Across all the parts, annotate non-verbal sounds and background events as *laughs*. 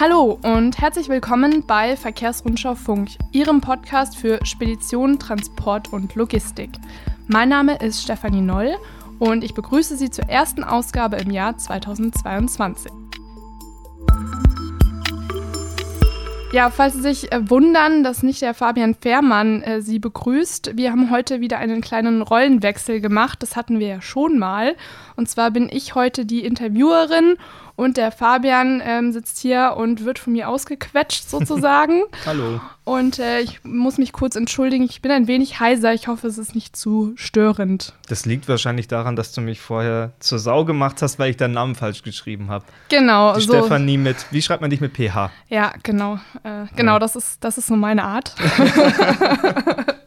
Hallo und herzlich willkommen bei Verkehrsrundschau Funk, Ihrem Podcast für Spedition, Transport und Logistik. Mein Name ist Stefanie Noll und ich begrüße Sie zur ersten Ausgabe im Jahr 2022. Ja, falls Sie sich äh, wundern, dass nicht der Fabian Fährmann äh, Sie begrüßt, wir haben heute wieder einen kleinen Rollenwechsel gemacht. Das hatten wir ja schon mal. Und zwar bin ich heute die Interviewerin und der Fabian ähm, sitzt hier und wird von mir ausgequetscht sozusagen. *laughs* Hallo. Und äh, ich muss mich kurz entschuldigen, ich bin ein wenig heiser. Ich hoffe, es ist nicht zu störend. Das liegt wahrscheinlich daran, dass du mich vorher zur Sau gemacht hast, weil ich deinen Namen falsch geschrieben habe. Genau. Die so. Stefanie mit, wie schreibt man dich mit PH? Ja, genau. Äh, genau, ja. das, ist, das ist so meine Art. *laughs* *laughs*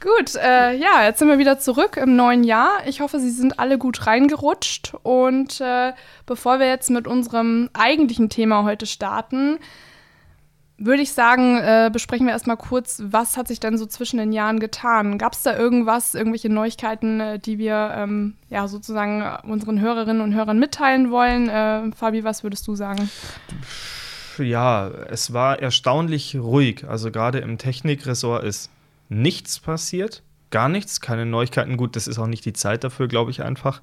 Gut, äh, ja, jetzt sind wir wieder zurück im neuen Jahr. Ich hoffe, Sie sind alle gut reingerutscht. Und äh, bevor wir jetzt mit unserem eigentlichen Thema heute starten, würde ich sagen, äh, besprechen wir erstmal kurz, was hat sich denn so zwischen den Jahren getan? Gab es da irgendwas, irgendwelche Neuigkeiten, äh, die wir ähm, ja sozusagen unseren Hörerinnen und Hörern mitteilen wollen? Äh, Fabi, was würdest du sagen? Ja, es war erstaunlich ruhig. Also gerade im Technikressort ist nichts passiert. Gar nichts, keine Neuigkeiten. Gut, das ist auch nicht die Zeit dafür, glaube ich einfach.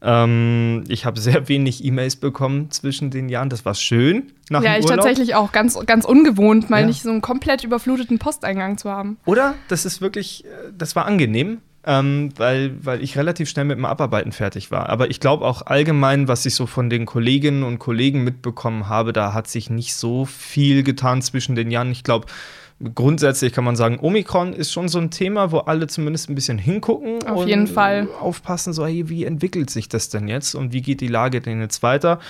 Ähm, ich habe sehr wenig E-Mails bekommen zwischen den Jahren. Das war schön. Nach ja, ich Urlaub. tatsächlich auch. Ganz, ganz ungewohnt, mal ja. nicht so einen komplett überfluteten Posteingang zu haben. Oder? Das ist wirklich, äh, das war angenehm. Ähm, weil, weil ich relativ schnell mit dem Abarbeiten fertig war. Aber ich glaube auch allgemein, was ich so von den Kolleginnen und Kollegen mitbekommen habe, da hat sich nicht so viel getan zwischen den Jahren. Ich glaube, grundsätzlich kann man sagen, Omikron ist schon so ein Thema, wo alle zumindest ein bisschen hingucken. Auf und jeden Fall. Aufpassen, so, hey, wie entwickelt sich das denn jetzt und wie geht die Lage denn jetzt weiter?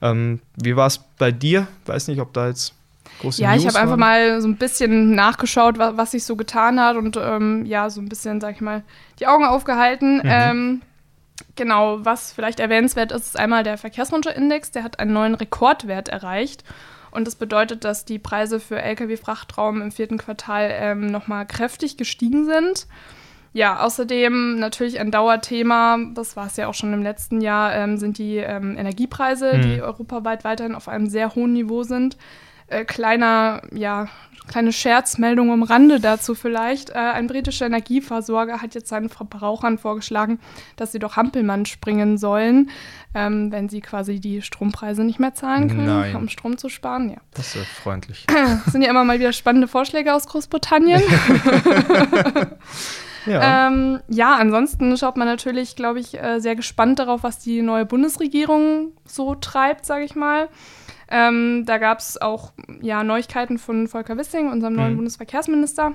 Ähm, wie war es bei dir? Weiß nicht, ob da jetzt große Ja, News ich habe einfach mal so ein bisschen nachgeschaut, was, was sich so getan hat und ähm, ja, so ein bisschen, sag ich mal, die Augen aufgehalten. Mhm. Ähm, genau, was vielleicht erwähnenswert ist, ist einmal der Verkehrswunschindex, der hat einen neuen Rekordwert erreicht. Und das bedeutet, dass die Preise für Lkw-Frachtraum im vierten Quartal ähm, nochmal kräftig gestiegen sind. Ja, außerdem natürlich ein Dauerthema, das war es ja auch schon im letzten Jahr, ähm, sind die ähm, Energiepreise, mhm. die europaweit weiterhin auf einem sehr hohen Niveau sind. Äh, kleiner, ja, kleine Scherzmeldung am Rande dazu vielleicht. Äh, ein britischer Energieversorger hat jetzt seinen Verbrauchern vorgeschlagen, dass sie doch Hampelmann springen sollen, ähm, wenn sie quasi die Strompreise nicht mehr zahlen können, Nein. um Strom zu sparen. Ja. Das ist freundlich. Das *clears throat* sind ja immer mal wieder spannende Vorschläge aus Großbritannien. *laughs* Ja. Ähm, ja, ansonsten schaut man natürlich, glaube ich, äh, sehr gespannt darauf, was die neue Bundesregierung so treibt, sage ich mal. Ähm, da gab es auch ja, Neuigkeiten von Volker Wissing, unserem neuen mhm. Bundesverkehrsminister.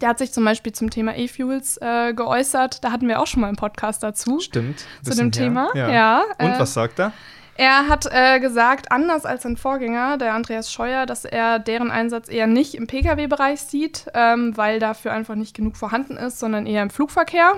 Der hat sich zum Beispiel zum Thema E-Fuels äh, geäußert. Da hatten wir auch schon mal einen Podcast dazu. Stimmt. Zu dem Thema. Ja. ja. Und äh, was sagt er? Er hat äh, gesagt, anders als sein Vorgänger, der Andreas Scheuer, dass er deren Einsatz eher nicht im Pkw-Bereich sieht, ähm, weil dafür einfach nicht genug vorhanden ist, sondern eher im Flugverkehr.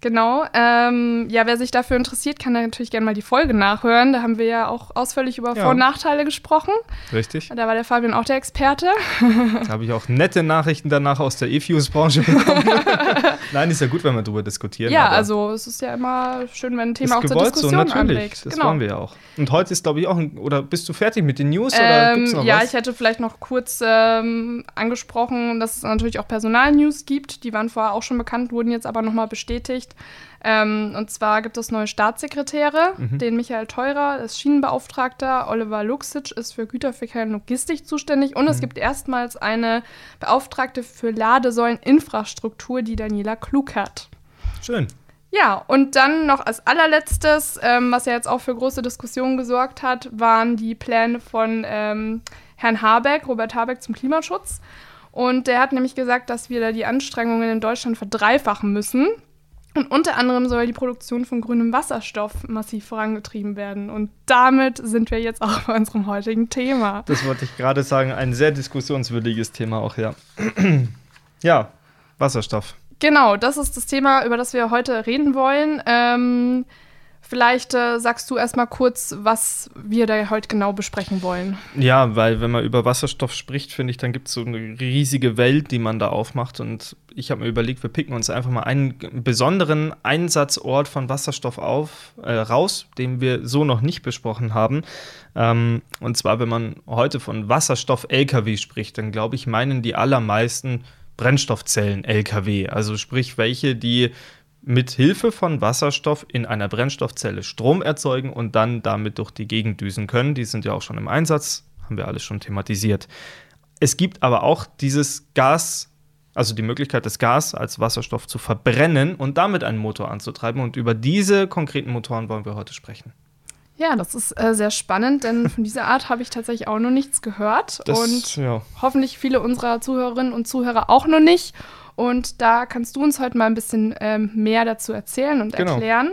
Genau. Ähm, ja, wer sich dafür interessiert, kann da natürlich gerne mal die Folge nachhören. Da haben wir ja auch ausführlich über ja. Vor- und Nachteile gesprochen. Richtig. Da war der Fabian auch der Experte. *laughs* Da habe ich auch nette Nachrichten danach aus der E-Fuse-Branche bekommen. *laughs* Nein, ist ja gut, wenn wir darüber diskutieren. Ja, also es ist ja immer schön, wenn ein Thema auch zur Diskussion so, natürlich. anregt. Das genau. wollen wir ja auch. Und heute ist, glaube ich, auch ein, oder bist du fertig mit den News? Ähm, ja, was? ich hätte vielleicht noch kurz ähm, angesprochen, dass es natürlich auch Personalnews gibt. Die waren vorher auch schon bekannt, wurden jetzt aber nochmal bestätigt. Ähm, und zwar gibt es neue Staatssekretäre, mhm. den Michael Teurer ist Schienenbeauftragter, Oliver Luxic ist für Güterverkehr und Logistik zuständig und mhm. es gibt erstmals eine Beauftragte für Ladesäuleninfrastruktur, die Daniela Klug hat. Schön. Ja, und dann noch als allerletztes, ähm, was ja jetzt auch für große Diskussionen gesorgt hat, waren die Pläne von ähm, Herrn Habeck, Robert Habeck zum Klimaschutz. Und der hat nämlich gesagt, dass wir da die Anstrengungen in Deutschland verdreifachen müssen. Und unter anderem soll die Produktion von grünem Wasserstoff massiv vorangetrieben werden. Und damit sind wir jetzt auch bei unserem heutigen Thema. Das wollte ich gerade sagen, ein sehr diskussionswürdiges Thema auch, ja. *clears throat* ja, Wasserstoff. Genau, das ist das Thema, über das wir heute reden wollen. Ähm, Vielleicht äh, sagst du erstmal kurz, was wir da heute genau besprechen wollen. Ja, weil wenn man über Wasserstoff spricht, finde ich, dann gibt es so eine riesige Welt, die man da aufmacht. Und ich habe mir überlegt, wir picken uns einfach mal einen besonderen Einsatzort von Wasserstoff auf, äh, raus, den wir so noch nicht besprochen haben. Ähm, und zwar, wenn man heute von Wasserstoff-LKW spricht, dann glaube ich, meinen die allermeisten Brennstoffzellen-LKW. Also sprich, welche, die mit Hilfe von Wasserstoff in einer Brennstoffzelle Strom erzeugen und dann damit durch die Gegend düsen können. Die sind ja auch schon im Einsatz, haben wir alles schon thematisiert. Es gibt aber auch dieses Gas, also die Möglichkeit, das Gas als Wasserstoff zu verbrennen und damit einen Motor anzutreiben. Und über diese konkreten Motoren wollen wir heute sprechen. Ja, das ist äh, sehr spannend, denn von dieser Art habe ich tatsächlich auch noch nichts gehört. Das, und ja. hoffentlich viele unserer Zuhörerinnen und Zuhörer auch noch nicht. Und da kannst du uns heute mal ein bisschen ähm, mehr dazu erzählen und genau. erklären.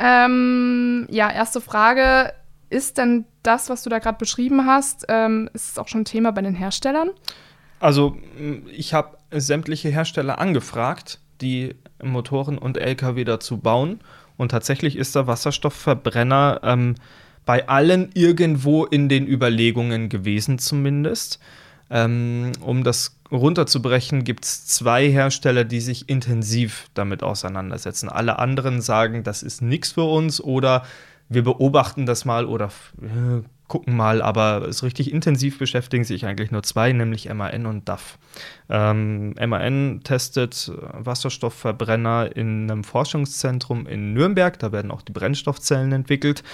Ähm, ja, erste Frage. Ist denn das, was du da gerade beschrieben hast, ähm, ist es auch schon Thema bei den Herstellern? Also, ich habe sämtliche Hersteller angefragt, die Motoren und Lkw dazu bauen. Und tatsächlich ist der Wasserstoffverbrenner ähm, bei allen irgendwo in den Überlegungen gewesen, zumindest. Ähm, um das runterzubrechen, gibt es zwei Hersteller, die sich intensiv damit auseinandersetzen. Alle anderen sagen, das ist nichts für uns oder wir beobachten das mal oder äh, gucken mal, aber es richtig intensiv beschäftigen sich eigentlich nur zwei, nämlich MAN und DAF. Ähm, MAN testet Wasserstoffverbrenner in einem Forschungszentrum in Nürnberg, da werden auch die Brennstoffzellen entwickelt.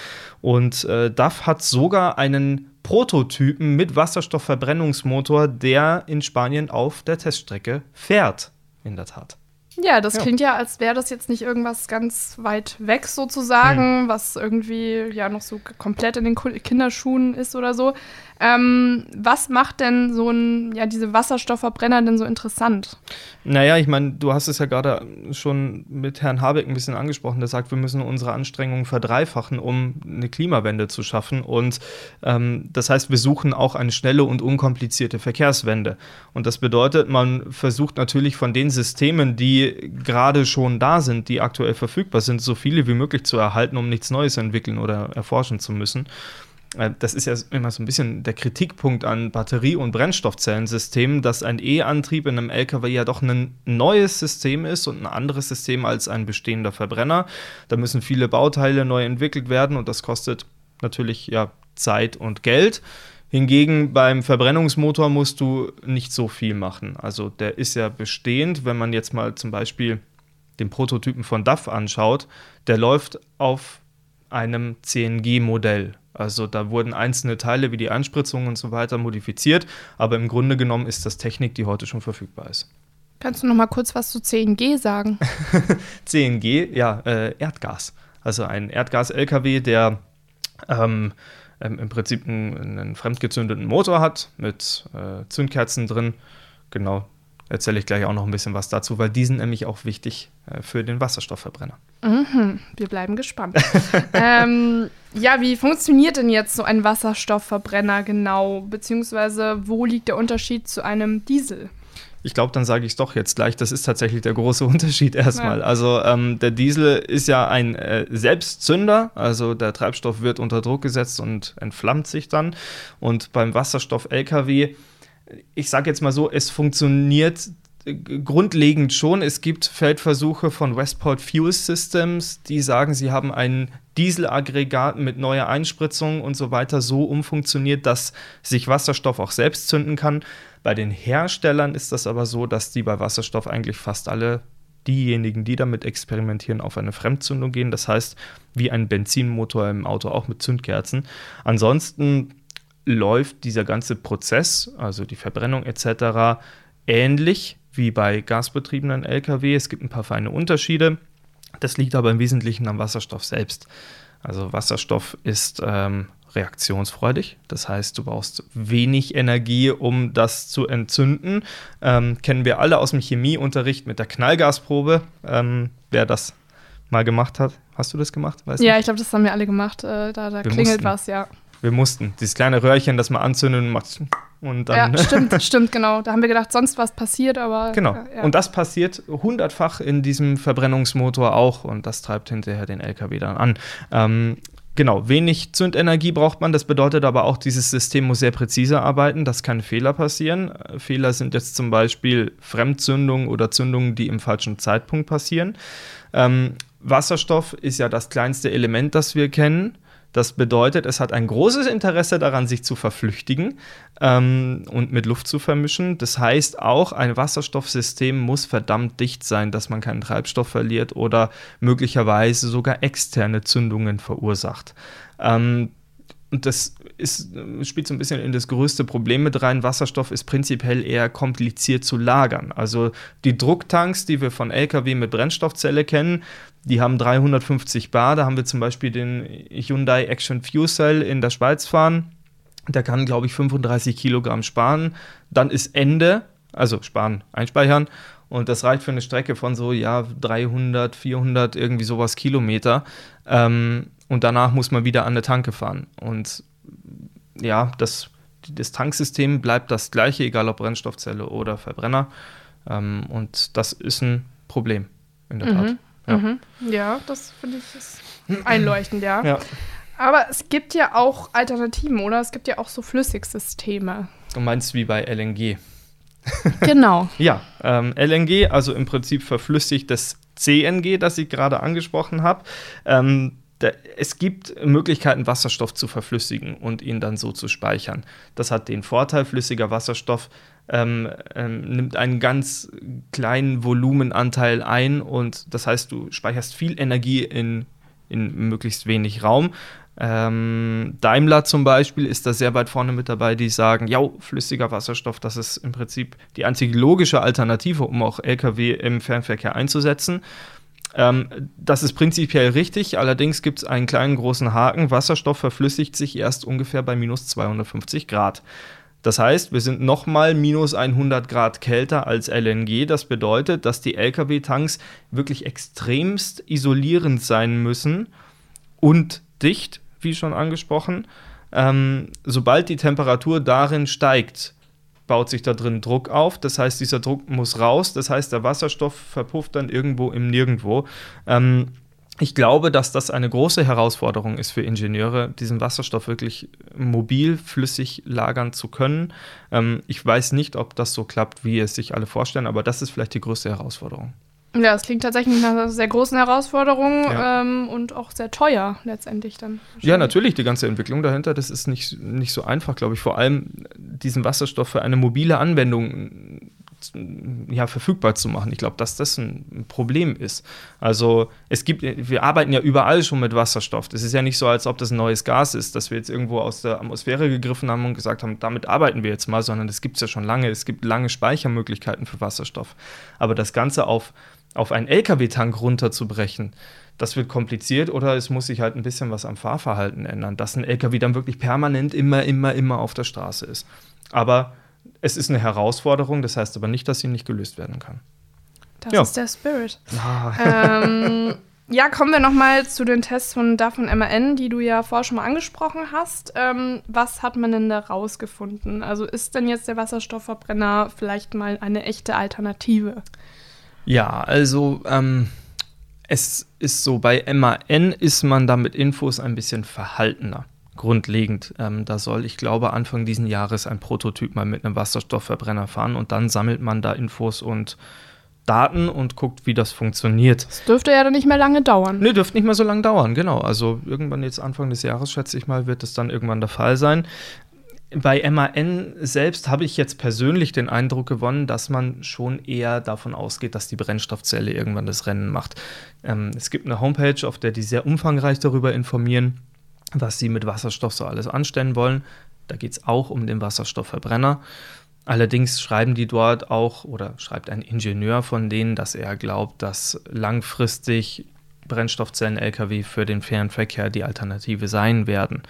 Und äh, DAF hat sogar einen Prototypen mit Wasserstoffverbrennungsmotor, der in Spanien auf der Teststrecke fährt. In der Tat. Ja, das ja. klingt ja, als wäre das jetzt nicht irgendwas ganz weit weg sozusagen, hm. was irgendwie ja noch so komplett in den Kinderschuhen ist oder so. Ähm, was macht denn so ein, ja, diese Wasserstoffverbrenner denn so interessant? Naja, ich meine, du hast es ja gerade schon mit Herrn Habeck ein bisschen angesprochen, der sagt, wir müssen unsere Anstrengungen verdreifachen, um eine Klimawende zu schaffen. Und ähm, das heißt, wir suchen auch eine schnelle und unkomplizierte Verkehrswende. Und das bedeutet, man versucht natürlich von den Systemen, die gerade schon da sind, die aktuell verfügbar sind, so viele wie möglich zu erhalten, um nichts Neues entwickeln oder erforschen zu müssen. Äh, das ist ja immer so ein bisschen der Kritikpunkt an Batterie- und Brennstoffzellensystemen, dass ein E-Antrieb in einem LKW ja doch ein neues System ist und ein anderes System als ein bestehender Verbrenner. Da müssen viele Bauteile neu entwickelt werden und das kostet natürlich ja Zeit und Geld. Hingegen beim Verbrennungsmotor musst du nicht so viel machen. Also der ist ja bestehend, wenn man jetzt mal zum Beispiel den Prototypen von DAF anschaut, der läuft auf einem CNG-Modell. Also da wurden einzelne Teile wie die Einspritzung und so weiter modifiziert, aber im Grunde genommen ist das Technik, die heute schon verfügbar ist. Kannst du noch mal kurz was zu CNG sagen? *laughs* CNG, ja, äh, Erdgas. Also ein Erdgas-LKW, der ähm, ähm, im Prinzip einen, einen, fremdgezündeten Motor hat mit äh, Zündkerzen drin. Genau, erzähle ich gleich auch noch ein bisschen was dazu, weil die sind nämlich auch wichtig äh, für den Wasserstoffverbrenner. Mhm, wir bleiben gespannt. *laughs* ähm, ja, wie funktioniert denn jetzt so ein Wasserstoffverbrenner genau? Beziehungsweise wo liegt der Unterschied zu einem Diesel? Ich glaube, dann sage ich es doch jetzt gleich. Das ist tatsächlich der große *laughs* Unterschied erstmal. Ja. Also ähm, der Diesel ist ja ein äh, Selbstzünder, also der Treibstoff wird unter Druck gesetzt und entflammt sich dann. Und beim Wasserstoff-LKW ich sage jetzt mal so, es funktioniert grundlegend schon. Es gibt Feldversuche von Westport Fuel Systems, die sagen, sie haben ein Dieselaggregat mit neuer Einspritzung und so weiter so umfunktioniert, dass sich Wasserstoff auch selbst zünden kann. Bei den Herstellern ist das aber so, dass die bei Wasserstoff eigentlich fast alle diejenigen, die damit experimentieren, auf eine Fremdzündung gehen. Das heißt, wie ein Benzinmotor im Auto auch mit Zündkerzen. Ansonsten läuft dieser ganze Prozess, also die Verbrennung etc., ähnlich wie bei gasbetriebenen Lkw. Es gibt ein paar feine Unterschiede. Das liegt aber im Wesentlichen am Wasserstoff selbst. Also Wasserstoff ist ähm, reaktionsfreudig. Das heißt, du brauchst wenig Energie, um das zu entzünden. Ähm, kennen wir alle aus dem Chemieunterricht mit der Knallgasprobe. Ähm, wer das mal gemacht hat. Hast du das gemacht? Weiß ja, nicht. ich glaube, das haben wir alle gemacht. Äh, da, da klingelt mussten. was, ja wir mussten. Dieses kleine Röhrchen, das man anzündet und macht Und dann ja, stimmt, *laughs* stimmt, genau. Da haben wir gedacht, sonst was passiert, aber. Genau. Ja. Und das passiert hundertfach in diesem Verbrennungsmotor auch und das treibt hinterher den LKW dann an. Ähm, Genau, wenig Zündenergie braucht man. Das bedeutet aber auch, dieses System muss sehr präzise arbeiten. Das kann Fehler passieren. Fehler sind jetzt zum Beispiel Fremdzündungen oder Zündungen, die im falschen Zeitpunkt passieren. Ähm, Wasserstoff ist ja das kleinste Element, das wir kennen. Das bedeutet, es hat ein großes Interesse daran, sich zu verflüchtigen ähm, und mit Luft zu vermischen. Das heißt, auch ein Wasserstoffsystem muss verdammt dicht sein, dass man keinen Treibstoff verliert oder möglicherweise sogar externe Zündungen verursacht. Ähm, und das ist, spielt so ein bisschen in das größte Problem mit rein. Wasserstoff ist prinzipiell eher kompliziert zu lagern. Also die Drucktanks, die wir von Lkw mit Brennstoffzelle kennen, die haben 350 Bar. Da haben wir zum Beispiel den Hyundai Action Fuel Cell in der Schweiz fahren. Der kann, glaube ich, 35 Kilogramm sparen. Dann ist Ende, also sparen, einspeichern. Und das reicht für eine Strecke von so, ja, 300, 400, irgendwie sowas Kilometer. Ähm, und danach muss man wieder an eine Tanke fahren. Und ja, das, das Tanksystem bleibt das gleiche, egal ob Brennstoffzelle oder Verbrenner. Ähm, und das ist ein Problem, in der mhm. Tat. Ja, mhm. ja das finde ich ist einleuchtend, ja. ja. Aber es gibt ja auch Alternativen, oder? Es gibt ja auch so Flüssigsysteme. Du meinst wie bei LNG? *laughs* Genau. ja, ähm, LNG, also im Prinzip verflüssigtes CNG, das ich gerade angesprochen habe. Ähm, da, es gibt Möglichkeiten, Wasserstoff zu verflüssigen und ihn dann so zu speichern. Das hat den Vorteil, flüssiger Wasserstoff ähm, ähm, nimmt einen ganz kleinen Volumenanteil ein und das heißt, du speicherst viel Energie in, in möglichst wenig Raum. Ähm, Daimler zum Beispiel ist da sehr weit vorne mit dabei, die sagen, ja, flüssiger Wasserstoff, das ist im Prinzip die einzige logische Alternative, um auch Lkw im Fernverkehr einzusetzen. Ähm, das ist prinzipiell richtig, allerdings gibt es einen kleinen großen Haken. Wasserstoff verflüssigt sich erst ungefähr bei minus 250 Grad. Das heißt, wir sind nochmal minus 100 Grad kälter als LNG. Das bedeutet, dass die Lkw-Tanks wirklich extremst isolierend sein müssen und dicht, wie schon angesprochen. Ähm, sobald die Temperatur darin steigt, baut sich da drin Druck auf. Das heißt, dieser Druck muss raus. Das heißt, der Wasserstoff verpufft dann irgendwo im Nirgendwo. Ähm, ich glaube, dass das eine große Herausforderung ist für Ingenieure, diesen Wasserstoff wirklich mobil, flüssig lagern zu können. Ähm, ich weiß nicht, ob das so klappt, wie es sich alle vorstellen, aber das ist vielleicht die größte Herausforderung. Ja, es klingt tatsächlich nach einer sehr großen Herausforderung ja. ähm, und auch sehr teuer letztendlich dann. Ja, natürlich, die ganze Entwicklung dahinter, das ist nicht, nicht so einfach, glaube ich. Vor allem diesen Wasserstoff für eine mobile Anwendung ja, verfügbar zu machen. Ich glaube, dass das ein Problem ist. Also es gibt, wir arbeiten ja überall schon mit Wasserstoff. Das ist ja nicht so, als ob das ein neues Gas ist, das wir jetzt irgendwo aus der Atmosphäre gegriffen haben und gesagt haben, damit arbeiten wir jetzt mal, sondern das gibt es ja schon lange. Es gibt lange Speichermöglichkeiten für Wasserstoff. Aber das Ganze auf, auf einen LKW-Tank runterzubrechen, das wird kompliziert oder es muss sich halt ein bisschen was am Fahrverhalten ändern, dass ein LKW dann wirklich permanent immer, immer, immer auf der Straße ist. Aber es ist eine Herausforderung, das heißt aber nicht, dass sie nicht gelöst werden kann. Das ja. ist der Spirit. Ah. Ähm, *laughs* ja, kommen wir nochmal zu den Tests von DAF und MAN, die du ja vorher schon mal angesprochen hast. Ähm, was hat man denn da rausgefunden? Also ist denn jetzt der Wasserstoffverbrenner vielleicht mal eine echte Alternative? Ja, also ähm, es ist so, bei MAN ist man da mit Infos ein bisschen verhaltener grundlegend. Ähm, da soll, ich glaube, Anfang diesen Jahres ein Prototyp mal mit einem Wasserstoffverbrenner fahren und dann sammelt man da Infos und Daten und guckt, wie das funktioniert. Das dürfte ja dann nicht mehr lange dauern. Nee, dürfte nicht mehr so lange dauern, genau. Also irgendwann jetzt Anfang des Jahres, schätze ich mal, wird es dann irgendwann der Fall sein. Bei MAN selbst habe ich jetzt persönlich den Eindruck gewonnen, dass man schon eher davon ausgeht, dass die Brennstoffzelle irgendwann das Rennen macht. Ähm, es gibt eine Homepage, auf der die sehr umfangreich darüber informieren was sie mit Wasserstoff so alles anstellen wollen. Da geht es auch um den Wasserstoffverbrenner. Allerdings schreiben die dort auch oder schreibt ein Ingenieur von denen, dass er glaubt, dass langfristig Brennstoffzellen-Lkw für den Fernverkehr die Alternative sein werden.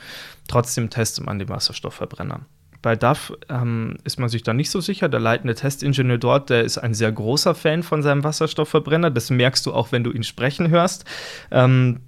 Trotzdem testet man den Wasserstoffverbrenner. Bei DAF ähm, ist man sich da nicht so sicher. Der leitende Testingenieur dort, der ist ein sehr großer Fan von seinem Wasserstoffverbrenner. Das merkst du auch, wenn du ihn sprechen hörst. Ähm,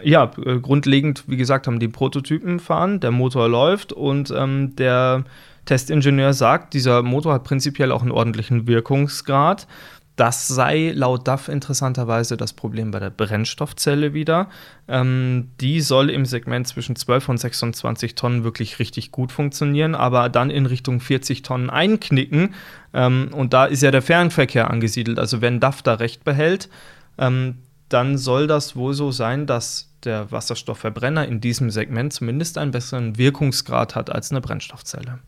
ja, äh, grundlegend, wie gesagt, haben die Prototypen fahren, der Motor läuft und ähm, der, Testingenieur sagt, dieser Motor hat prinzipiell auch einen ordentlichen Wirkungsgrad. Das sei laut DAF interessanterweise das Problem bei der Brennstoffzelle wieder. Ähm, die soll im Segment zwischen 12 und 26 Tonnen wirklich richtig gut funktionieren, aber dann in Richtung 40 Tonnen einknicken. Ähm, und da ist ja der Fernverkehr angesiedelt. Also wenn DAF da recht behält, ähm, dann soll das wohl so sein, dass der Wasserstoffverbrenner in diesem Segment zumindest einen besseren Wirkungsgrad hat als eine Brennstoffzelle.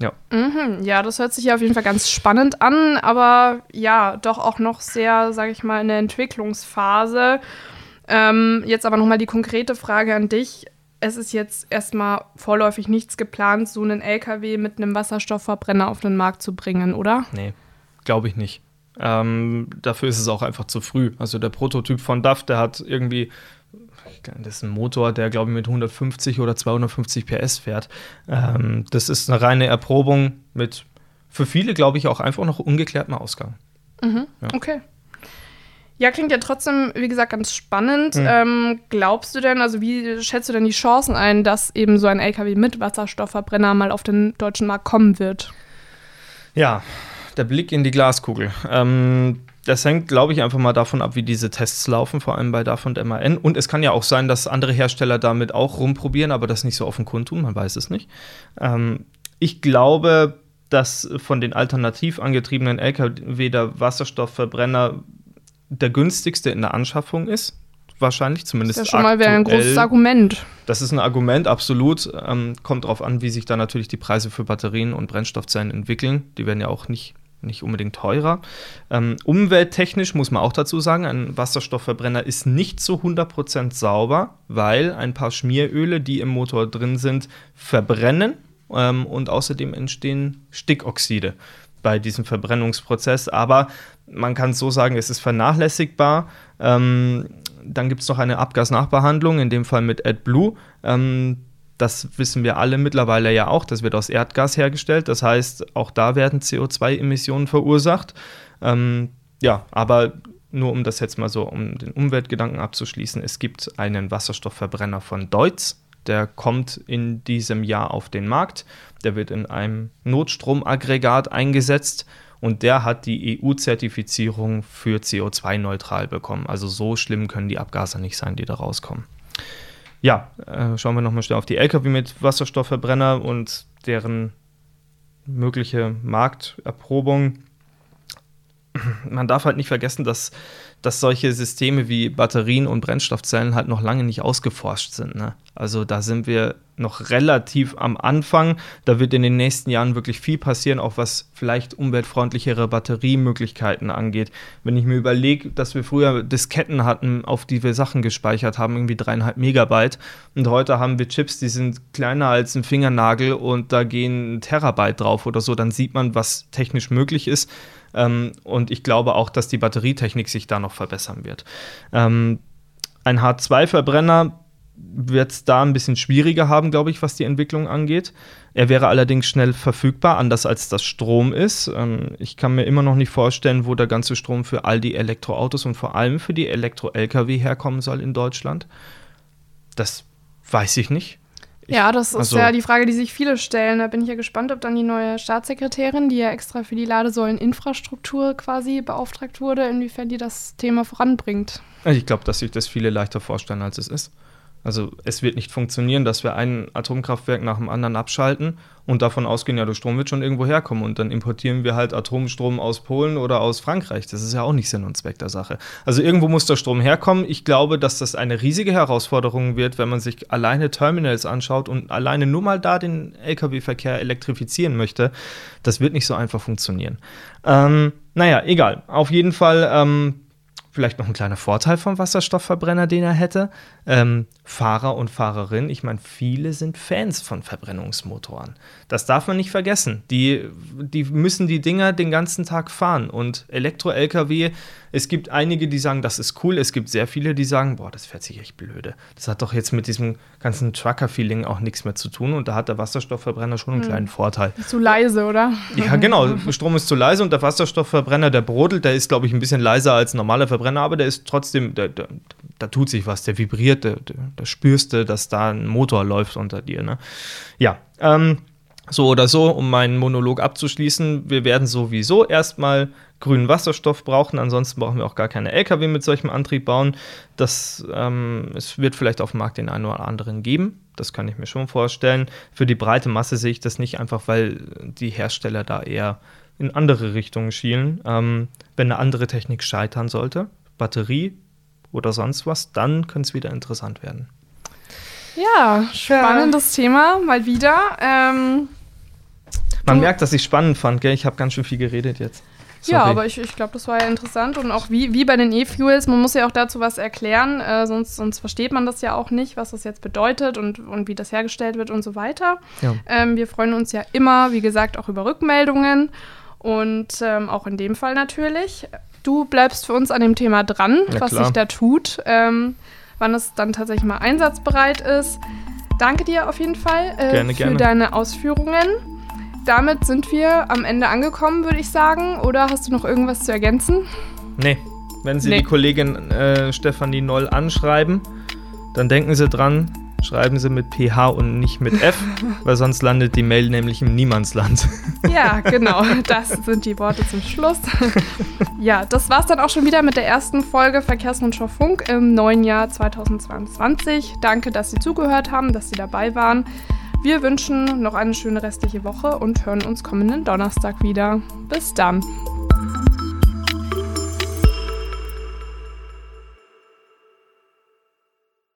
Ja. Mhm, ja, das hört sich ja auf jeden Fall ganz spannend an, aber ja, doch auch noch sehr, sage ich mal, in der Entwicklungsphase. Ähm, jetzt aber nochmal die konkrete Frage an dich. Es ist jetzt erstmal vorläufig nichts geplant, so einen LKW mit einem Wasserstoffverbrenner auf den Markt zu bringen, oder? Nee, glaube ich nicht. Ähm, dafür ist es auch einfach zu früh. Also der Prototyp von DAF, der hat irgendwie das ist ein Motor, der, glaube ich, mit 150 oder 250 PS fährt. Ähm, das ist eine reine Erprobung mit für viele, glaube ich, auch einfach noch ungeklärtem Ausgang. Mhm. Ja. Okay. Ja, klingt ja trotzdem, wie gesagt, ganz spannend. Mhm. Ähm, glaubst du denn, also wie schätzt du denn die Chancen ein, dass eben so ein LKW mit Wasserstoffverbrenner mal auf den deutschen Markt kommen wird? Ja, der Blick in die Glaskugel. Ähm, das hängt, glaube ich, einfach mal davon ab, wie diese Tests laufen, vor allem bei DAF und MAN. Und es kann ja auch sein, dass andere Hersteller damit auch rumprobieren, aber das nicht so offen kundtun, man weiß es nicht. Ähm, ich glaube, dass von den alternativ angetriebenen Lkw der Wasserstoffverbrenner der günstigste in der Anschaffung ist. Wahrscheinlich, zumindest. Das ist ja schon mal ein großes Argument. Das ist ein Argument, absolut. Ähm, kommt darauf an, wie sich da natürlich die Preise für Batterien und Brennstoffzellen entwickeln. Die werden ja auch nicht nicht unbedingt teurer. Ähm, umwelttechnisch muss man auch dazu sagen, ein Wasserstoffverbrenner ist nicht zu 100% sauber, weil ein paar Schmieröle, die im Motor drin sind, verbrennen ähm, und außerdem entstehen Stickoxide bei diesem Verbrennungsprozess. Aber man kann es so sagen, es ist vernachlässigbar. Ähm, dann gibt es noch eine Abgasnachbehandlung, in dem Fall mit AdBlue. Ähm, das wissen wir alle mittlerweile ja auch, das wird aus Erdgas hergestellt. Das heißt, auch da werden CO2-Emissionen verursacht. Ähm, ja, aber nur um das jetzt mal so, um den Umweltgedanken abzuschließen, es gibt einen Wasserstoffverbrenner von Deutz, der kommt in diesem Jahr auf den Markt. Der wird in einem Notstromaggregat eingesetzt und der hat die EU-Zertifizierung für CO2-neutral bekommen. Also so schlimm können die Abgase nicht sein, die da rauskommen. Ja, äh, schauen wir nochmal schnell auf die Lkw mit Wasserstoffverbrenner und deren mögliche Markterprobung. Man darf halt nicht vergessen, dass dass solche Systeme wie Batterien und Brennstoffzellen halt noch lange nicht ausgeforscht sind. Ne? Also da sind wir noch relativ am Anfang. Da wird in den nächsten Jahren wirklich viel passieren, auch was vielleicht umweltfreundlichere Batteriemöglichkeiten angeht. Wenn ich mir überlege, dass wir früher Disketten hatten, auf die wir Sachen gespeichert haben, irgendwie dreieinhalb Megabyte. Und heute haben wir Chips, die sind kleiner als ein Fingernagel und da gehen ein Terabyte drauf oder so. Dann sieht man, was technisch möglich ist. Ähm, und ich glaube auch, dass die Batterietechnik sich da noch verbessern wird. Ähm, ein H2-Verbrenner wird es da ein bisschen schwieriger haben, glaube ich, was die Entwicklung angeht. Er wäre allerdings schnell verfügbar, anders als das Strom ist. Ähm, ich kann mir immer noch nicht vorstellen, wo der ganze Strom für all die Elektroautos und vor allem für die Elektro-Lkw herkommen soll in Deutschland. Das weiß ich nicht. Ja, das ist also, ja die Frage, die sich viele stellen. Da bin ich ja gespannt, ob dann die neue Staatssekretärin, die ja extra für die Ladesäuleninfrastruktur quasi beauftragt wurde, inwiefern die das Thema voranbringt. Ich glaube, dass sich das viele leichter vorstellen, als es ist. Also es wird nicht funktionieren, dass wir ein Atomkraftwerk nach dem anderen abschalten und davon ausgehen, ja, der Strom wird schon irgendwo herkommen und dann importieren wir halt Atomstrom aus Polen oder aus Frankreich. Das ist ja auch nicht Sinn und Zweck der Sache. Also irgendwo muss der Strom herkommen. Ich glaube, dass das eine riesige Herausforderung wird, wenn man sich alleine Terminals anschaut und alleine nur mal da den Lkw-Verkehr elektrifizieren möchte. Das wird nicht so einfach funktionieren. Ähm, naja, egal. Auf jeden Fall ähm, vielleicht noch ein kleiner Vorteil vom Wasserstoffverbrenner, den er hätte. Ähm, Fahrer und Fahrerinnen, ich meine, viele sind Fans von Verbrennungsmotoren. Das darf man nicht vergessen. Die, die müssen die Dinger den ganzen Tag fahren. Und Elektro-Lkw, es gibt einige, die sagen, das ist cool. Es gibt sehr viele, die sagen, boah, das fährt sich echt blöde. Das hat doch jetzt mit diesem ganzen Trucker-Feeling auch nichts mehr zu tun. Und da hat der Wasserstoffverbrenner schon einen hm. kleinen Vorteil. Zu leise, oder? Ja, genau. Strom ist zu leise und der Wasserstoffverbrenner, der brodelt, der ist, glaube ich, ein bisschen leiser als ein normaler Verbrenner, aber der ist trotzdem, der, der, da tut sich was, der vibriert, da spürst du, dass da ein Motor läuft unter dir. Ne? Ja, ähm, So oder so, um meinen Monolog abzuschließen, wir werden sowieso erstmal grünen Wasserstoff brauchen, ansonsten brauchen wir auch gar keine Lkw mit solchem Antrieb bauen. Das, ähm, es wird vielleicht auf dem Markt den einen oder anderen geben, das kann ich mir schon vorstellen. Für die breite Masse sehe ich das nicht, einfach weil die Hersteller da eher in andere Richtungen schielen. Ähm, wenn eine andere Technik scheitern sollte, Batterie oder sonst was, dann könnte es wieder interessant werden. Ja, spannendes ja. Thema, mal wieder. Ähm, Man merkt, dass ich spannend fand, gell? Ich habe ganz schön viel geredet jetzt. Sorry. Ja, aber ich, ich glaube, das war ja interessant. Und auch wie, wie bei den E-Fuels, man muss ja auch dazu was erklären, äh, sonst, sonst versteht man das ja auch nicht, was das jetzt bedeutet und, und wie das hergestellt wird und so weiter. Ja. Ähm, wir freuen uns ja immer, wie gesagt, auch über Rückmeldungen. Und ähm, auch in dem Fall natürlich. Du bleibst für uns an dem Thema dran, ja, was klar. sich da tut. Ähm, wann es dann tatsächlich mal einsatzbereit ist. Danke dir auf jeden Fall äh, gerne, für gerne. deine Ausführungen. Damit sind wir am Ende angekommen, würde ich sagen. Oder hast du noch irgendwas zu ergänzen? Nee. Wenn Sie nee. die Kollegin äh, Stefanie Noll anschreiben, dann denken Sie dran, schreiben Sie mit PH und nicht mit F, *laughs* weil sonst landet die Mail nämlich im Niemandsland. Ja, *laughs* genau. Das sind die Worte zum Schluss. *laughs* Ja, das war's dann auch schon wieder mit der ersten Folge Verkehrsrundschau Funk im neuen Jahr 2022. Danke, dass Sie zugehört haben, dass Sie dabei waren. Wir wünschen noch eine schöne restliche Woche und hören uns kommenden Donnerstag wieder. Bis dann.